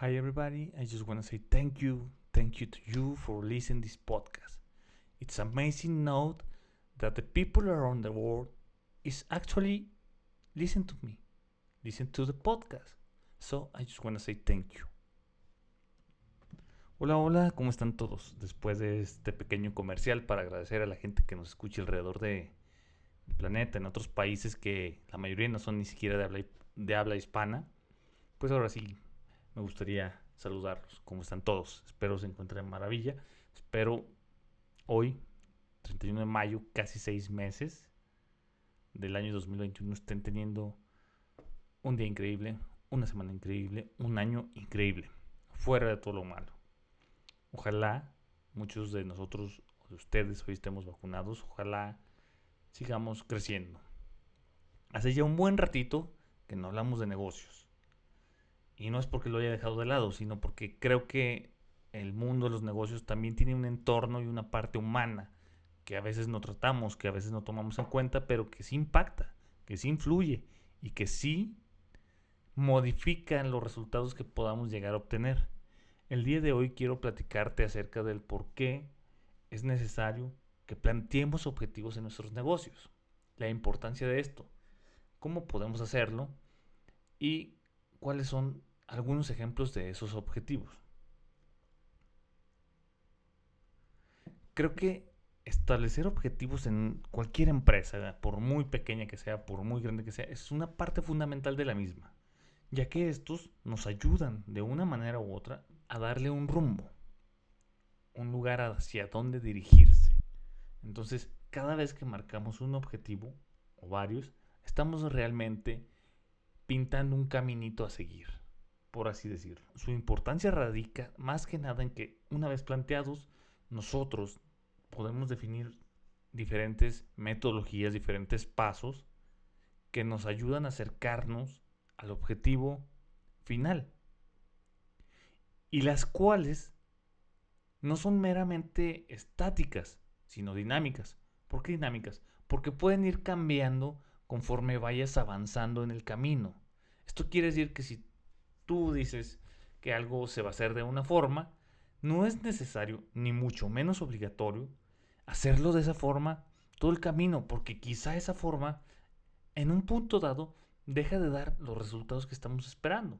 Hi everybody, I just want to say thank you, thank you to you for listening this podcast. It's amazing note that the people around the world is actually listen to me, listen to the podcast. So I just want to say thank you. Hola, hola, ¿cómo están todos? Después de este pequeño comercial para agradecer a la gente que nos escucha alrededor de, del planeta, en otros países que la mayoría no son ni siquiera de habla, de habla hispana, pues ahora sí me gustaría saludarlos. ¿Cómo están todos? Espero se encuentren maravilla. Espero hoy, 31 de mayo, casi seis meses del año 2021, estén teniendo un día increíble, una semana increíble, un año increíble, fuera de todo lo malo. Ojalá muchos de nosotros o de ustedes hoy estemos vacunados, ojalá sigamos creciendo. Hace ya un buen ratito que no hablamos de negocios y no es porque lo haya dejado de lado, sino porque creo que el mundo de los negocios también tiene un entorno y una parte humana que a veces no tratamos, que a veces no tomamos en cuenta, pero que sí impacta, que sí influye y que sí modifican los resultados que podamos llegar a obtener. El día de hoy quiero platicarte acerca del por qué es necesario que planteemos objetivos en nuestros negocios, la importancia de esto, cómo podemos hacerlo y cuáles son algunos ejemplos de esos objetivos. Creo que establecer objetivos en cualquier empresa, por muy pequeña que sea, por muy grande que sea, es una parte fundamental de la misma, ya que estos nos ayudan de una manera u otra a darle un rumbo, un lugar hacia dónde dirigirse. Entonces, cada vez que marcamos un objetivo o varios, estamos realmente pintando un caminito a seguir, por así decirlo. Su importancia radica más que nada en que una vez planteados, nosotros podemos definir diferentes metodologías, diferentes pasos que nos ayudan a acercarnos al objetivo final. Y las cuales no son meramente estáticas, sino dinámicas. ¿Por qué dinámicas? Porque pueden ir cambiando conforme vayas avanzando en el camino. Esto quiere decir que si tú dices que algo se va a hacer de una forma, no es necesario, ni mucho menos obligatorio, hacerlo de esa forma todo el camino, porque quizá esa forma, en un punto dado, deja de dar los resultados que estamos esperando.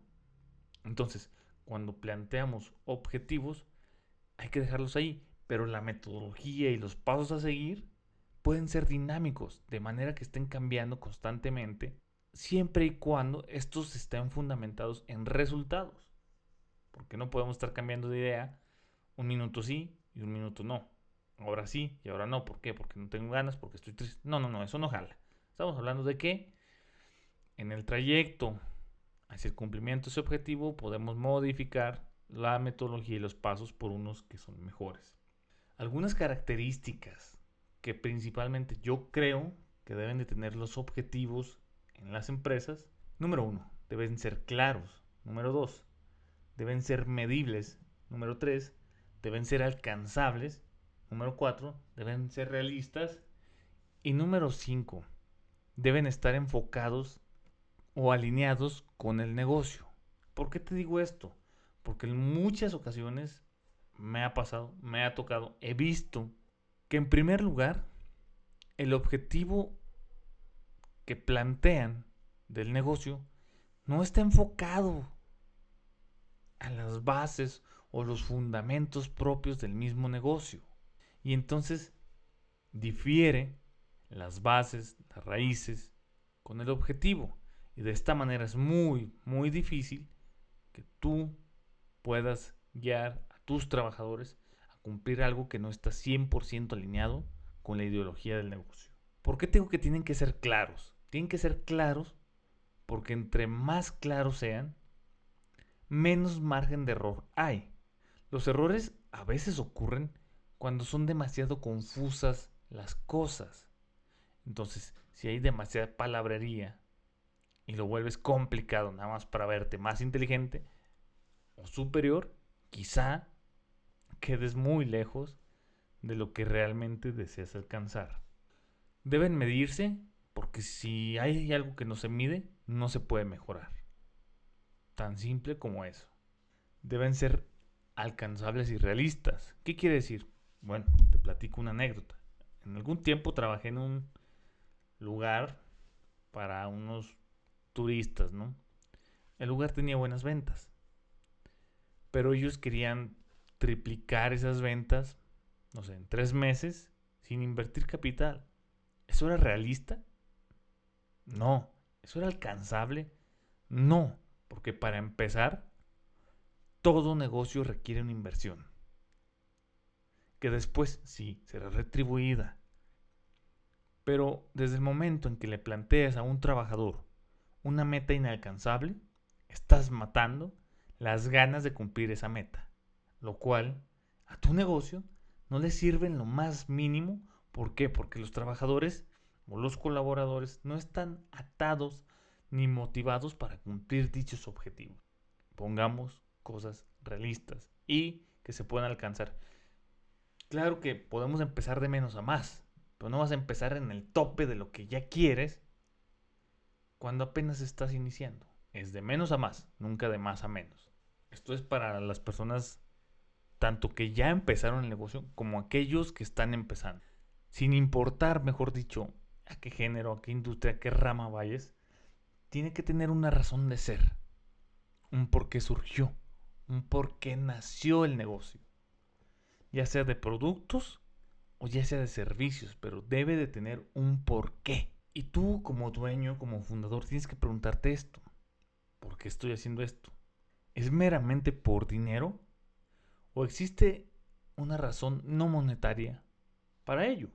Entonces, cuando planteamos objetivos, hay que dejarlos ahí, pero la metodología y los pasos a seguir pueden ser dinámicos, de manera que estén cambiando constantemente, siempre y cuando estos estén fundamentados en resultados. Porque no podemos estar cambiando de idea un minuto sí y un minuto no. Ahora sí y ahora no. ¿Por qué? Porque no tengo ganas, porque estoy triste. No, no, no, eso no jala. Estamos hablando de que en el trayecto hacia el cumplimiento de ese objetivo podemos modificar la metodología y los pasos por unos que son mejores. Algunas características que principalmente yo creo que deben de tener los objetivos en las empresas. Número uno, deben ser claros. Número dos, deben ser medibles. Número tres, deben ser alcanzables. Número cuatro, deben ser realistas. Y número cinco, deben estar enfocados o alineados con el negocio. ¿Por qué te digo esto? Porque en muchas ocasiones me ha pasado, me ha tocado, he visto que en primer lugar, el objetivo que plantean del negocio no está enfocado a las bases o los fundamentos propios del mismo negocio. Y entonces difiere las bases, las raíces con el objetivo. Y de esta manera es muy, muy difícil que tú puedas guiar a tus trabajadores cumplir algo que no está 100% alineado con la ideología del negocio. ¿Por qué tengo que tienen que ser claros? Tienen que ser claros porque entre más claros sean, menos margen de error hay. Los errores a veces ocurren cuando son demasiado confusas las cosas. Entonces, si hay demasiada palabrería y lo vuelves complicado nada más para verte más inteligente o superior, quizá quedes muy lejos de lo que realmente deseas alcanzar. Deben medirse porque si hay algo que no se mide, no se puede mejorar. Tan simple como eso. deben ser alcanzables y realistas. ¿Qué quiere decir? Bueno, te platico una anécdota. En algún tiempo trabajé en un lugar para unos turistas, ¿no? El lugar tenía buenas ventas. Pero ellos querían triplicar esas ventas, no sé, en tres meses sin invertir capital. ¿Eso era realista? No. ¿Eso era alcanzable? No. Porque para empezar, todo negocio requiere una inversión. Que después sí será retribuida. Pero desde el momento en que le planteas a un trabajador una meta inalcanzable, estás matando las ganas de cumplir esa meta. Lo cual a tu negocio no le sirve en lo más mínimo. ¿Por qué? Porque los trabajadores o los colaboradores no están atados ni motivados para cumplir dichos objetivos. Pongamos cosas realistas y que se puedan alcanzar. Claro que podemos empezar de menos a más, pero no vas a empezar en el tope de lo que ya quieres cuando apenas estás iniciando. Es de menos a más, nunca de más a menos. Esto es para las personas tanto que ya empezaron el negocio como aquellos que están empezando. Sin importar, mejor dicho, a qué género, a qué industria, a qué rama vayas, tiene que tener una razón de ser, un por qué surgió, un por qué nació el negocio, ya sea de productos o ya sea de servicios, pero debe de tener un por qué. Y tú como dueño, como fundador, tienes que preguntarte esto, ¿por qué estoy haciendo esto? ¿Es meramente por dinero? ¿O existe una razón no monetaria para ello?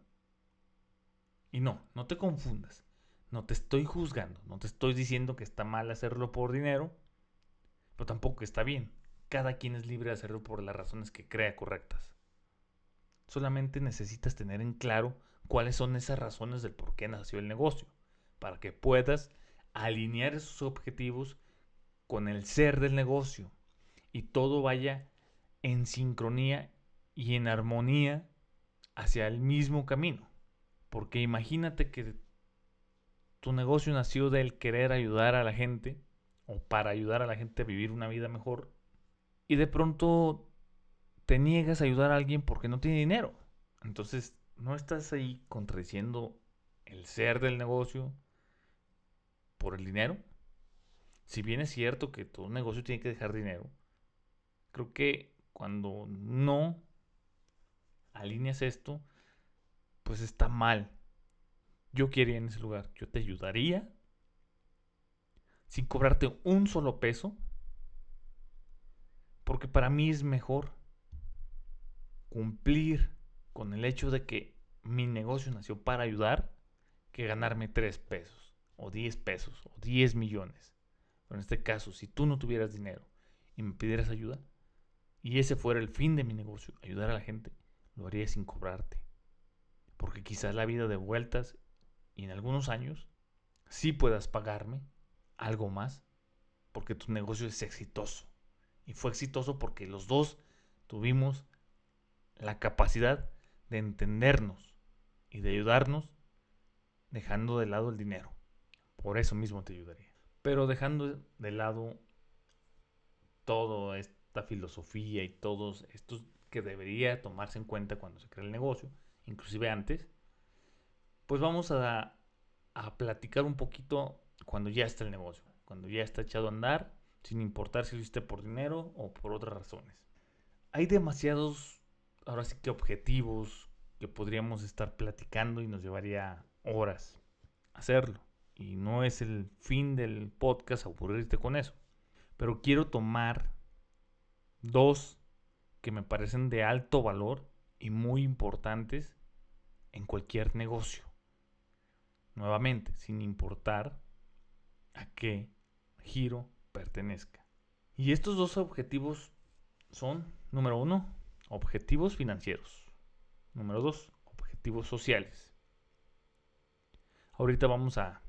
Y no, no te confundas. No te estoy juzgando, no te estoy diciendo que está mal hacerlo por dinero, pero tampoco está bien. Cada quien es libre de hacerlo por las razones que crea correctas. Solamente necesitas tener en claro cuáles son esas razones del por qué nació el negocio, para que puedas alinear esos objetivos con el ser del negocio y todo vaya en sincronía y en armonía hacia el mismo camino. Porque imagínate que tu negocio nació del querer ayudar a la gente o para ayudar a la gente a vivir una vida mejor y de pronto te niegas a ayudar a alguien porque no tiene dinero. Entonces, no estás ahí contradiciendo el ser del negocio por el dinero. Si bien es cierto que todo negocio tiene que dejar dinero, creo que cuando no alineas esto, pues está mal yo quería en ese lugar. Yo te ayudaría sin cobrarte un solo peso. Porque para mí es mejor cumplir con el hecho de que mi negocio nació para ayudar que ganarme 3 pesos o 10 pesos o 10 millones. Pero en este caso, si tú no tuvieras dinero y me pidieras ayuda y ese fuera el fin de mi negocio, ayudar a la gente, lo haría sin cobrarte. Porque quizás la vida de vueltas y en algunos años sí puedas pagarme algo más porque tu negocio es exitoso. Y fue exitoso porque los dos tuvimos la capacidad de entendernos y de ayudarnos dejando de lado el dinero. Por eso mismo te ayudaría. Pero dejando de lado toda esta filosofía y todos estos que debería tomarse en cuenta cuando se crea el negocio, inclusive antes, pues vamos a, platicar un poquito cuando ya está el negocio, cuando ya está echado a andar, sin importar si lo hiciste por dinero o por otras razones. Hay demasiados, ahora sí que objetivos que podríamos estar platicando y nos llevaría horas hacerlo. Y no es el fin del podcast aburrirte con eso. Pero quiero tomar dos que me parecen de alto valor y muy importantes en cualquier negocio nuevamente, sin importar a qué giro pertenezca. Y estos dos objetivos son, número uno, objetivos financieros. Número dos, objetivos sociales. Ahorita vamos a,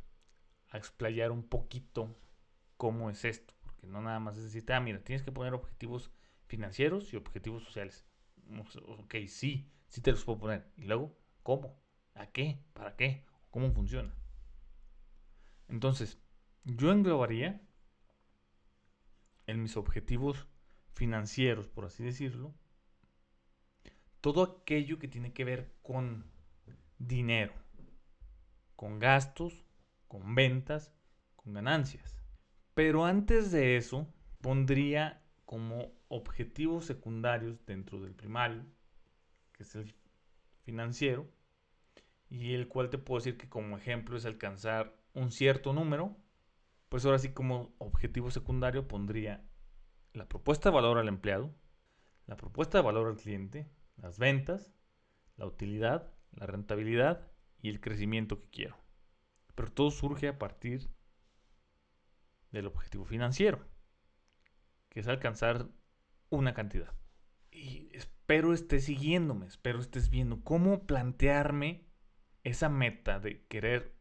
explayar un poquito cómo es esto, porque no nada más es ah, mira, tienes que poner objetivos financieros y objetivos sociales. Ok, sí, sí te los puedo poner. Y luego, ¿cómo? ¿A qué? ¿Para qué? cómo funciona. Entonces, yo englobaría en mis objetivos financieros, por así decirlo, todo aquello que tiene que ver con dinero, con gastos, con ventas, con ganancias. Pero antes de eso, pondría como objetivos secundarios dentro del primario, que es el financiero, y el cual te puedo decir que como ejemplo es alcanzar un cierto número, pues ahora sí como objetivo secundario pondría la propuesta de valor al empleado, la propuesta de valor al cliente, las ventas, la utilidad, la rentabilidad y el crecimiento que quiero. Pero todo surge a partir del objetivo financiero, que es alcanzar una cantidad. Y espero estés siguiéndome, espero estés viendo cómo plantearme esa meta de querer,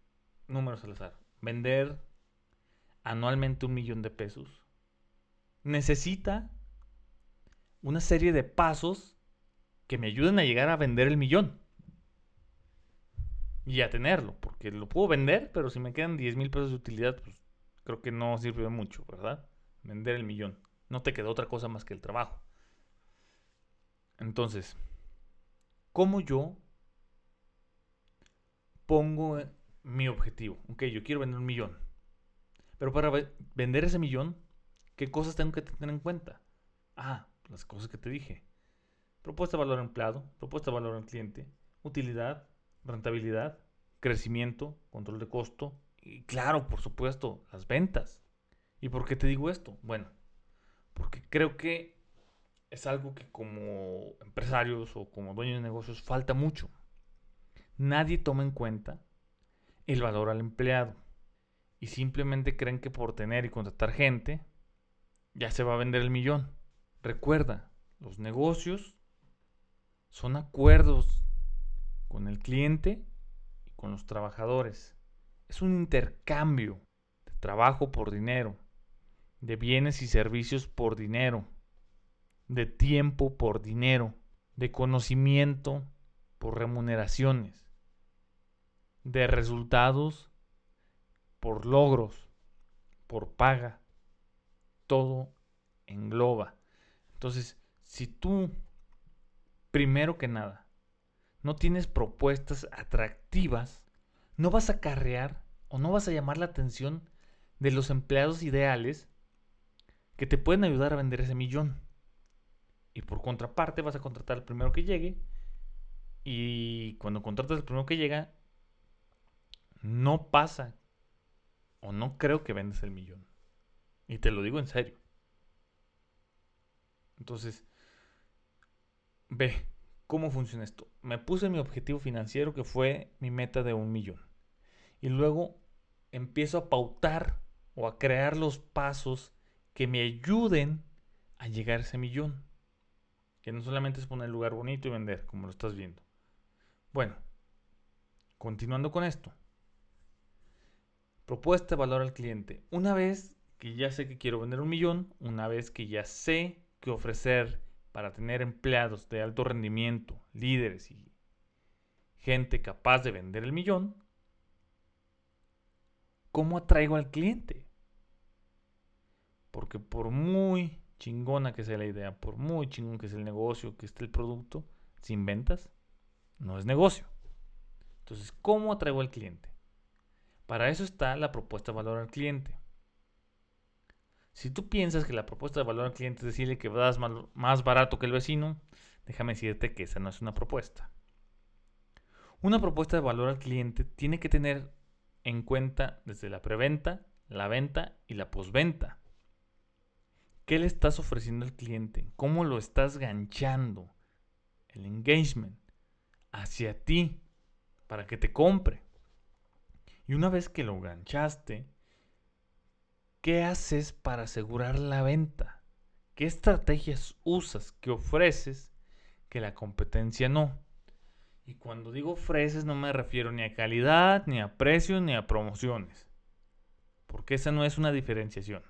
números al azar, vender anualmente un millón de pesos, necesita una serie de pasos que me ayuden a llegar a vender el millón. Y a tenerlo, porque lo puedo vender, pero si me quedan 10 mil pesos de utilidad, pues creo que no sirve mucho, ¿verdad? Vender el millón. No te queda otra cosa más que el trabajo. Entonces, ¿cómo yo pongo mi objetivo? Ok, yo quiero vender un millón. Pero para vender ese millón, ¿qué cosas tengo que tener en cuenta? Ah, las cosas que te dije. Propuesta de valor empleado, propuesta de valor al cliente, utilidad, rentabilidad, crecimiento, control de costo y claro, por supuesto, las ventas. ¿Y por qué te digo esto? Bueno, porque creo que es algo que como empresarios o como dueños de negocios falta mucho. Nadie toma en cuenta el valor al empleado y simplemente creen que por tener y contratar gente ya se va a vender el millón. Recuerda, los negocios son acuerdos con el cliente y con los trabajadores. Es un intercambio de trabajo por dinero, de bienes y servicios por dinero, de tiempo por dinero, de conocimiento por remuneraciones, de resultados por logros, por paga. Todo engloba. Entonces, si tú primero que nada, no tienes propuestas atractivas, no vas a carrear o no vas a llamar la atención de los empleados ideales que te pueden ayudar a vender ese millón. Y por contraparte vas a contratar al primero que llegue. Y cuando contratas al primero que llega, no pasa o no creo que vendas el millón. Y te lo digo en serio. Entonces, Ve, ¿cómo funciona esto? Me puse mi objetivo financiero que fue mi meta de un millón. Y luego empiezo a pautar o a crear los pasos que me ayuden a llegar a ese millón. Que no solamente es poner el lugar bonito y vender, como lo estás viendo. Bueno, continuando con esto. Propuesta de valor al cliente. Una vez que ya sé que quiero vender un millón, una vez que ya sé que ofrecer para tener empleados de alto rendimiento, líderes y gente capaz de vender el millón, ¿cómo atraigo al cliente? Porque por muy chingona que sea la idea, por muy chingón que sea el negocio, que esté el producto, sin ventas, no es negocio. Entonces, ¿cómo atraigo al cliente? Para eso está la propuesta de valor al cliente. Si tú piensas que la propuesta de valor al cliente es decirle que das más barato que el vecino, déjame decirte que esa no es una propuesta. Una propuesta de valor al cliente tiene que tener en cuenta desde la preventa, la venta y la posventa. ¿Qué le estás ofreciendo al cliente? ¿Cómo lo estás ganchando? El engagement hacia ti para que te compre. Y una vez que lo ganchaste, ¿Qué haces para asegurar la venta? ¿Qué estrategias usas, que ofreces que la competencia no? Y cuando digo ofreces no me refiero ni a calidad, ni a precios, ni a promociones. Porque esa no es una diferenciación.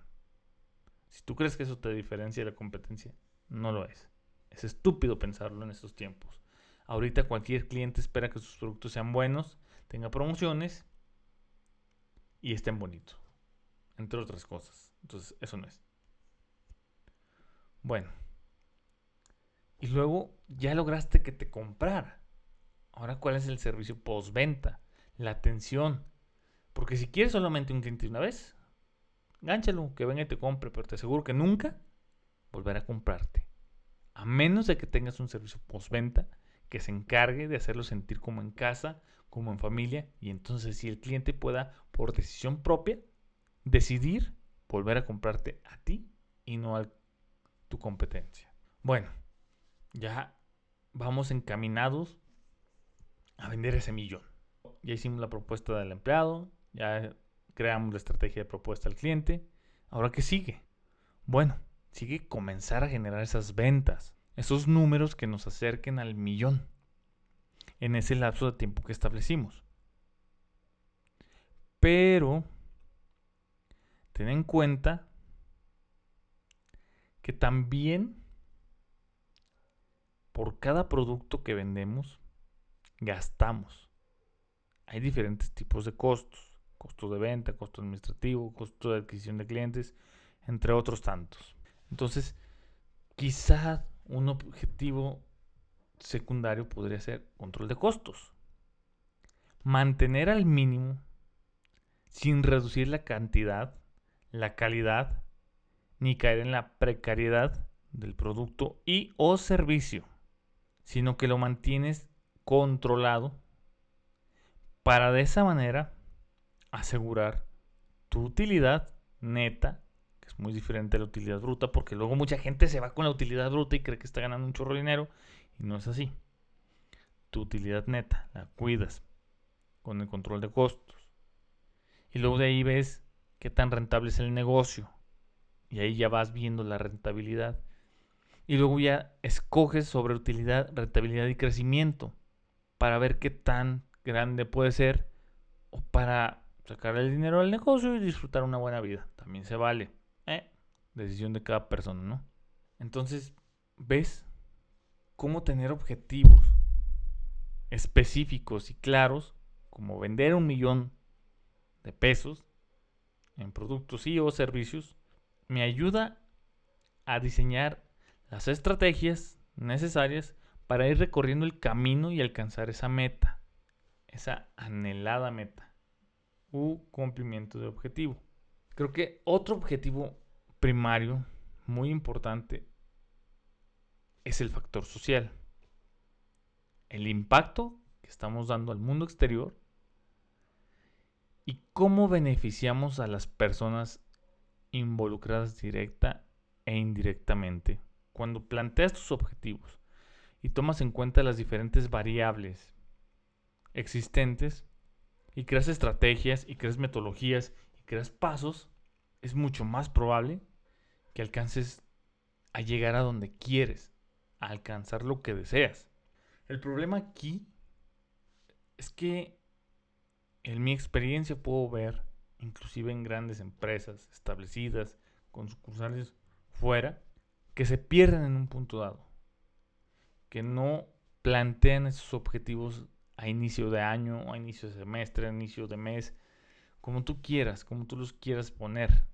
Si tú crees que eso te diferencia de la competencia, no lo es. Es estúpido pensarlo en estos tiempos. Ahorita cualquier cliente espera que sus productos sean buenos, tenga promociones y estén bonitos entre otras cosas. Entonces, eso no es. Bueno. Y luego ya lograste que te comprara. Ahora, ¿cuál es el servicio postventa? La atención. Porque si quieres solamente un cliente una vez, gánchalo, que venga y te compre, pero te aseguro que nunca volverá a comprarte. A menos de que tengas un servicio postventa que se encargue de hacerlo sentir como en casa, como en familia, y entonces si el cliente pueda, por decisión propia, decidir volver a comprarte a ti y no a tu competencia. Bueno, ya vamos encaminados a vender ese millón. Ya hicimos la propuesta del empleado, ya creamos la estrategia de propuesta al cliente. Ahora, ¿qué sigue? Bueno, sigue comenzar a generar esas ventas, esos números que nos acerquen al millón en ese lapso de tiempo que establecimos. Pero, ten en cuenta que también por cada producto que vendemos, gastamos. Hay diferentes tipos de costos. Costo de venta, costo administrativo, costo de adquisición de clientes, entre otros tantos. Entonces, quizá un objetivo secundario podría ser control de costos. Mantener al mínimo, sin reducir la cantidad, la calidad, ni caer en la precariedad del producto y o servicio, sino que lo mantienes controlado para de esa manera asegurar tu utilidad neta, que es muy diferente a la utilidad bruta, porque luego mucha gente se va con la utilidad bruta y cree que está ganando un chorro de dinero y no es así. Tu utilidad neta la cuidas con el control de costos. Y luego de ahí ves qué tan rentable es el negocio. Y ahí ya vas viendo la rentabilidad. Y luego ya escoges sobre utilidad, rentabilidad y crecimiento para ver qué tan grande puede ser o para sacar el dinero al negocio y disfrutar una buena vida. También se vale. ¿eh? Decisión de cada persona, ¿no? Entonces, ¿ves cómo tener objetivos específicos y claros, como vender un millón de pesos en productos y o servicios, me ayuda a diseñar las estrategias necesarias para ir recorriendo el camino y alcanzar esa meta, esa anhelada meta u cumplimiento de objetivo. Creo que otro objetivo primario muy importante es el factor social. El impacto que estamos dando al mundo exterior y cómo beneficiamos a las personas involucradas directa e indirectamente cuando planteas tus objetivos y tomas en cuenta las diferentes variables existentes y creas estrategias y creas metodologías y creas pasos, es mucho más probable que alcances a llegar a donde quieres, a alcanzar lo que deseas. El problema aquí es que en mi experiencia puedo ver, inclusive en grandes empresas establecidas, con sucursales fuera, que se pierden en un punto dado que no plantean esos objetivos a inicio de año, a inicio de semestre, a inicio de mes, como tú quieras, como tú los quieras poner.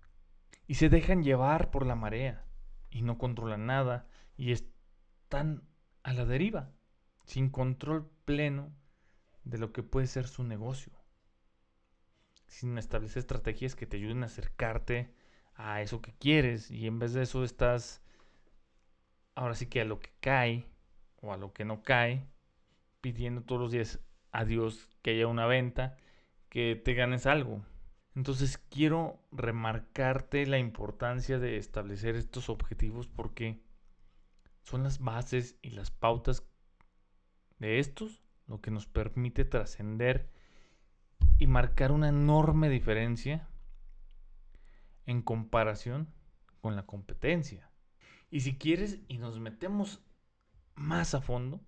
Y se dejan llevar por la marea y no controlan nada y están a la deriva, sin control pleno de lo que puede ser su negocio. Sin establecer estrategias que te ayuden a acercarte a eso que quieres y en vez de eso estás ahora sí que a lo que cae o a lo que no cae, pidiendo todos los días a Dios que haya una venta, que te ganes algo. Entonces quiero remarcarte la importancia de establecer estos objetivos porque son las bases y las pautas de estos lo que nos permite trascender y marcar una enorme diferencia en comparación con la competencia. Y si quieres y nos metemos más a fondo,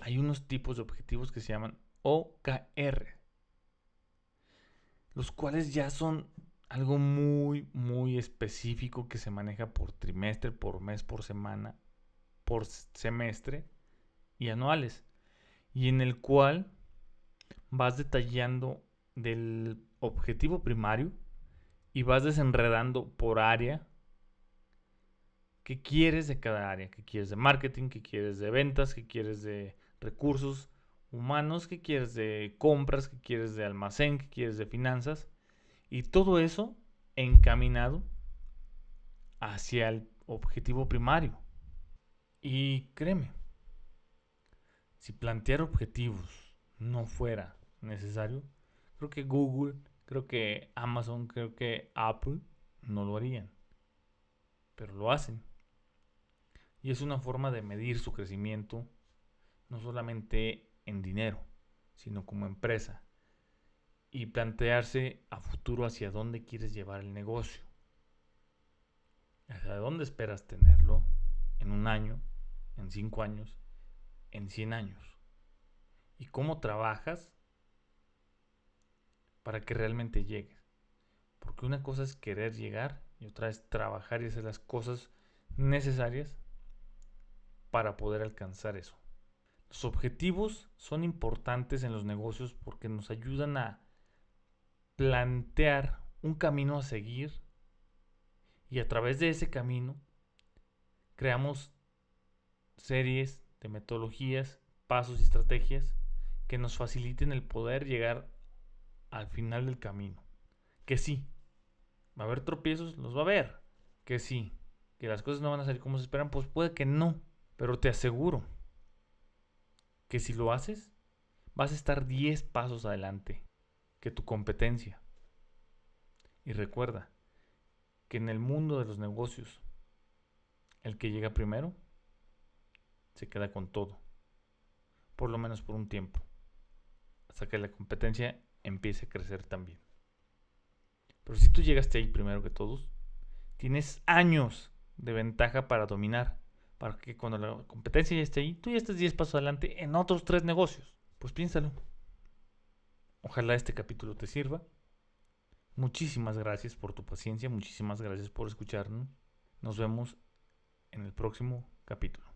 hay unos tipos de objetivos que se llaman OKR, los cuales ya son algo muy, muy específico que se maneja por trimestre, por mes, por semana, por semestre y anuales, y en el cual vas detallando del objetivo primario y vas desenredando por área qué quieres de cada área, qué quieres de marketing, qué quieres de ventas, qué quieres de recursos humanos, qué quieres de compras, qué quieres de almacén, qué quieres de finanzas. Y todo eso encaminado hacia el objetivo primario. Y créeme, si plantear objetivos no fuera necesario, creo que Google, creo que Amazon, creo que Apple no lo harían. Pero lo hacen. Y es una forma de medir su crecimiento, no solamente en dinero, sino como empresa. Y plantearse a futuro hacia dónde quieres llevar el negocio. Hacia dónde esperas tenerlo en un año, en cinco años, en cien años. Y cómo trabajas para que realmente llegues. Porque una cosa es querer llegar y otra es trabajar y hacer las cosas necesarias para poder alcanzar eso. Los objetivos son importantes en los negocios porque nos ayudan a plantear un camino a seguir y a través de ese camino creamos series de metodologías, pasos y estrategias que nos faciliten el poder llegar al final del camino. Que sí, va a haber tropiezos, los va a haber. Que sí, que las cosas no van a salir como se esperan, pues puede que no. Pero te aseguro que si lo haces, vas a estar 10 pasos adelante que tu competencia. Y recuerda que en el mundo de los negocios, el que llega primero se queda con todo. Por lo menos por un tiempo. Hasta que la competencia empiece a crecer también. Pero si tú llegaste ahí primero que todos, tienes años de ventaja para dominar. Para que cuando la competencia ya esté ahí, tú ya estés 10 pasos adelante en otros tres negocios. Pues piénsalo. Ojalá este capítulo te sirva. Muchísimas gracias por tu paciencia, muchísimas gracias por escucharnos. Nos vemos en el próximo capítulo.